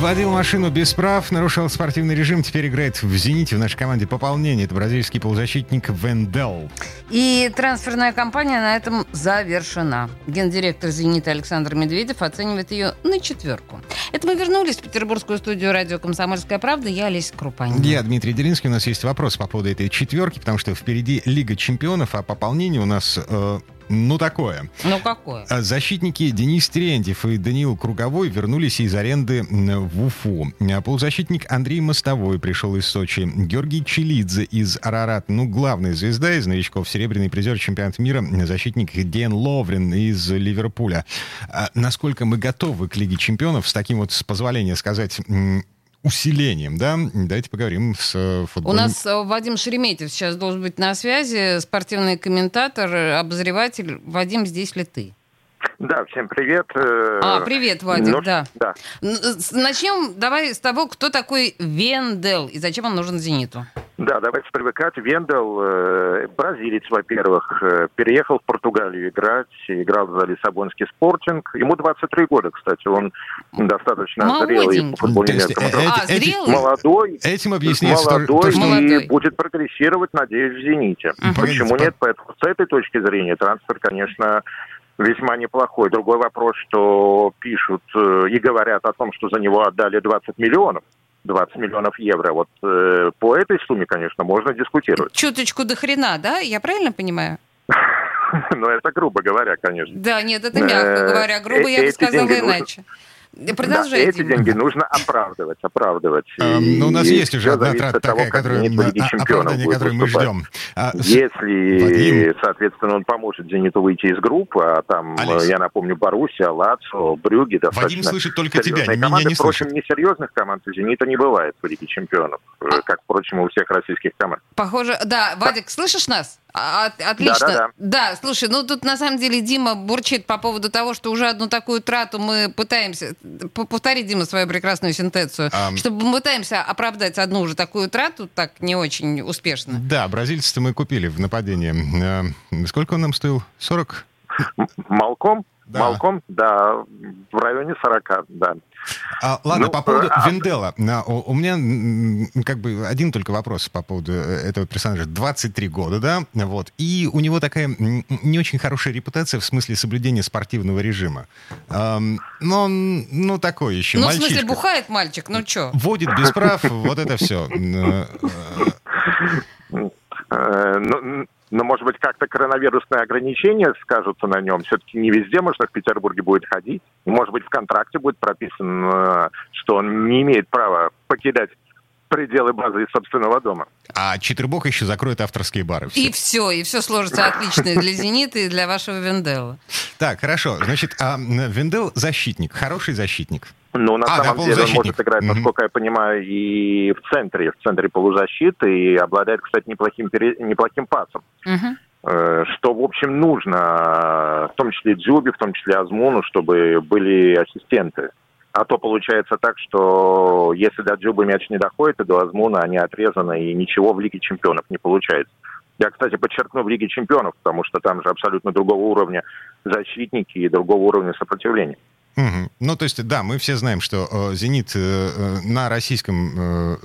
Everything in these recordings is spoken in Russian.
Водил машину без прав, нарушил спортивный режим, теперь играет в «Зените» в нашей команде пополнение. Это бразильский полузащитник Вендел. И трансферная кампания на этом завершена. Гендиректор «Зенита» Александр Медведев оценивает ее на четверку. Это мы вернулись в петербургскую студию радио «Комсомольская правда». Я Олеся Крупанина. Я Дмитрий Делинский. У нас есть вопрос по поводу этой четверки, потому что впереди Лига чемпионов, а пополнение у нас... Э, ну, такое. Ну, какое? А защитники Денис Терентьев и Даниил Круговой вернулись из аренды в Уфу. А полузащитник Андрей Мостовой пришел из Сочи. Георгий Челидзе из Арарат. Ну, главная звезда из новичков. Серебряный призер чемпионата мира. Защитник Ден Ловрин из Ливерпуля. А насколько мы готовы к Лиге чемпионов с таким вот, с позволения сказать, усилением, да? Давайте поговорим с э, футбольным... У нас э, Вадим Шереметьев сейчас должен быть на связи, спортивный комментатор, обозреватель. Вадим, здесь ли ты? Да, всем привет. Э, а, привет, Вадик, ну, да. да. Начнем давай с того, кто такой Вендел и зачем он нужен «Зениту». Да, давайте привыкать. Вендел, э, бразилец, во-первых, э, переехал в Португалию играть, играл за Лиссабонский спортинг. Ему 23 года, кстати, он достаточно зрелый футбольный есть, э, а, зрелый? Молодой. Этим объясняется молодой то, что... Молодой. и будет прогрессировать, надеюсь, в «Зените». Почему нет? Поэтому с этой точки зрения трансфер, конечно, весьма неплохой. Другой вопрос, что пишут э, и говорят о том, что за него отдали 20 миллионов. 20 миллионов евро. Вот э, по этой сумме, конечно, можно дискутировать. Чуточку до хрена, да? Я правильно понимаю? Но это грубо говоря, конечно. Да, нет, это мягко Э, говоря. Грубо я бы сказала нужно- иначе. Продолжай, Да, эти деньги нужно оправдывать, оправдывать. И ну, у нас есть уже одна трата того, такая, как которую, а, оправдание, которое мы ждем. А, Если, Вадим. соответственно, он поможет «Зениту» выйти из группы, а там, Олесь. э, я напомню, Боруссия, Лацо, Брюги, достаточно слышит только тебя, серьезные меня команды. не Впрочем, слышит. несерьезных команд у «Зенита» не бывает в Лиге чемпионов, э, А как, впрочем, у всех российских команд. Похоже, да, Вадик, слышишь нас? От- отлично. Да-да-да. Да, слушай, ну тут на самом деле Дима бурчит по поводу того, что уже одну такую трату мы пытаемся... Повтори, Дима, свою прекрасную сентенцию. Ам. Чтобы мы пытаемся оправдать одну уже такую трату, так не очень успешно. Да, бразильца мы купили в нападении. Э, Сколько он нам стоил? 40? М- Малком? Да. Малком, да, в районе 40, да. А, ладно, Ну, по поводу а- Вендела. У, у меня как бы один только вопрос по поводу э, этого персонажа. 23 года, да? Вот. И у него такая не очень хорошая репутация в смысле соблюдения спортивного режима. Ам, но он, ну, такой еще Ну, в мальчишка. смысле, бухает мальчик, ну чё? Водит без прав, вот это все. Э, Ну, ну, может быть, как-то коронавирусные ограничения скажутся на нем. Все-таки не везде можно в Петербурге будет ходить. Может быть, в контракте будет прописано, что он не имеет права покидать пределы базы собственного дома. А Читербок еще закроет авторские бары. Всё. И все, и все сложится отлично и для «Зенита», и для вашего Венделла. Так, хорошо. Значит, а Вендел защитник, хороший защитник. Ну, на А, да, самом деле он может играть, насколько я понимаю, и в центре, в центре полузащиты, и обладает, кстати, неплохим, пере- неплохим пасом. Э, Что, в общем, нужно, в том числе Дзюбе, в том числе Азмуну, чтобы были ассистенты. А то получается так, что если до Дзюбы мяч не доходит, то до Азмуна они отрезаны, и ничего в Лиге чемпионов не получается. Я, кстати, подчеркну в Лиге чемпионов, потому что там же абсолютно другого уровня защитники и другого уровня сопротивления. Мгм. Ну, то есть, да, мы все знаем, что э, «Зенит» э, э, на российском э,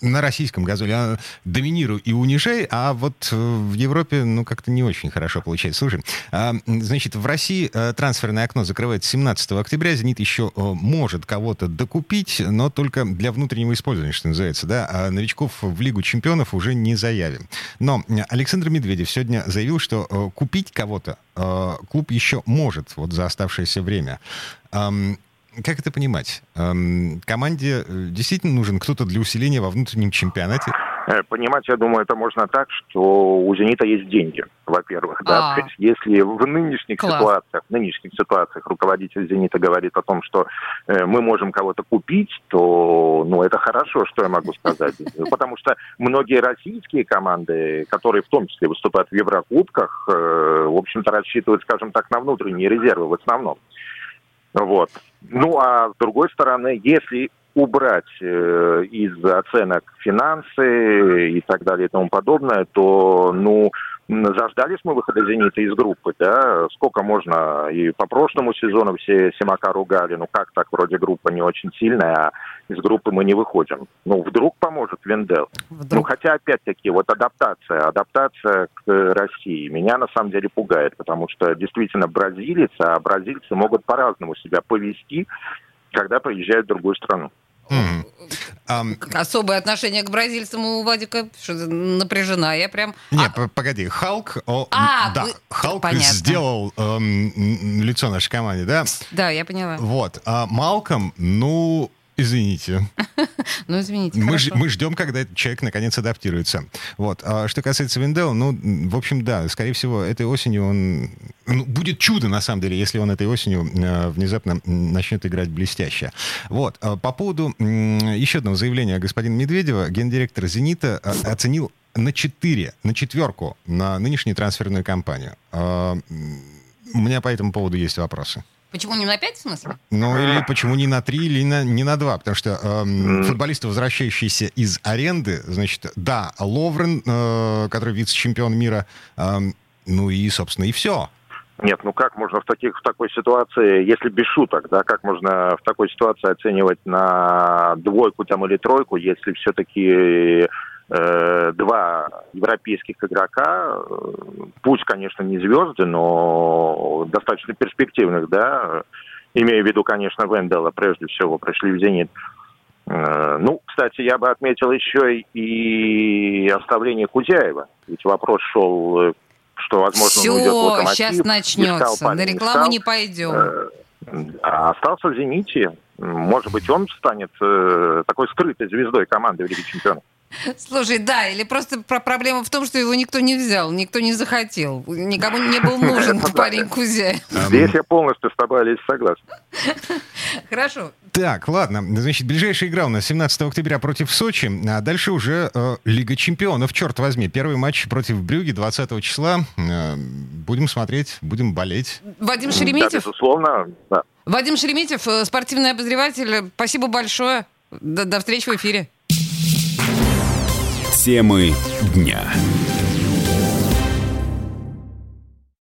на российском газоле а, доминируй и унижай, а вот э, в Европе, ну, как-то не очень хорошо получается. Слушай, а, значит, в России э, трансферное окно закрывается 17 октября. «Зенит» еще э, может кого-то докупить, но только для внутреннего использования, что называется, да, а новичков в Лигу чемпионов уже не заявим. Но Александр Медведев сегодня заявил, что купить кого-то клуб еще может вот за оставшееся время. Как это понимать? Ам, команде э, действительно нужен кто-то для усиления во внутреннем чемпионате? Э, Понимать, я думаю, это можно так, что у «Зенита» есть деньги, во-первых. Да? А. То есть Если в нынешних Класс. ситуациях, в нынешних ситуациях руководитель «Зенита» говорит о том, что э, мы можем кого-то купить, то ну, это хорошо, что я могу сказать. Потому что многие российские команды, которые в том числе выступают в Еврокубках, э, в общем-то, рассчитывают, скажем так, на внутренние резервы в основном. Вот. Ну, а с другой стороны, если убрать э, из оценок финансы и так далее и тому подобное, то, ну, Заждались мы выхода «Зенита» из группы, да, сколько можно, и по прошлому сезону все Симака ругали, ну как так, вроде группа не очень сильная, а из группы мы не выходим. Ну, вдруг поможет Вендел. Вдруг. Ну, хотя, опять-таки, вот адаптация, адаптация к России меня на самом деле пугает, потому что действительно бразилец, а бразильцы могут по-разному себя повести, когда приезжают в другую страну. Mm. Um, Особое отношение к бразильцам у Вадика напряжена. Я прям... Нет, а... погоди, Халк... О, а, да, вы... Халк Понятно. сделал эм, лицо нашей команде, да? Да, я поняла. Вот. А Малком, ну, Извините. Ну, извините. Мы, ж, мы ждем, когда этот человек наконец адаптируется. Вот. А что касается Виндел, ну, в общем, да, скорее всего, этой осенью он... Ну, будет чудо, на самом деле, если он этой осенью э, внезапно начнет играть блестяще. Вот. А по поводу э, еще одного заявления господина Медведева, гендиректор «Зенита» оценил на 4, на четверку на нынешнюю трансферную кампанию. Э, у меня по этому поводу есть вопросы. Почему не на 5, в смысле? Ну, или почему не на 3, или на, не на 2? Потому что эм, футболисты, возвращающиеся из аренды, значит, да, Ловрен, э, который вице-чемпион мира, э, ну и, собственно, и все. Нет, ну как можно в, таких, в такой ситуации, если без шуток, да, как можно в такой ситуации оценивать на двойку там или тройку, если все-таки Э, два европейских игрока, э, пусть, конечно, не звезды, но достаточно перспективных, да, имея в виду, конечно, Вендела, прежде всего, пришли в «Зенит». Э, ну, кстати, я бы отметил еще и оставление Кузяева. Ведь вопрос шел, что, возможно, Все, он уйдет в «Локомотив». сейчас начнется. Искал, На рекламу не, не пойдем. А остался в «Зените». Может быть, он станет такой скрытой звездой команды в Лиге Чемпионов. Слушай, да, или просто проблема в том, что его никто не взял, никто не захотел, никому не был нужен парень Кузя. Здесь я полностью с тобой, Олесь, согласен. Хорошо. Так, ладно. Значит, ближайшая игра у нас 17 октября против Сочи, а дальше уже э, Лига чемпионов, черт возьми. Первый матч против Брюги 20 числа. Э, будем смотреть, будем болеть. Вадим Шереметьев? Да, безусловно, да. Вадим Шереметьев, э, спортивный обозреватель, спасибо большое. До, до встречи в эфире. Темы дня.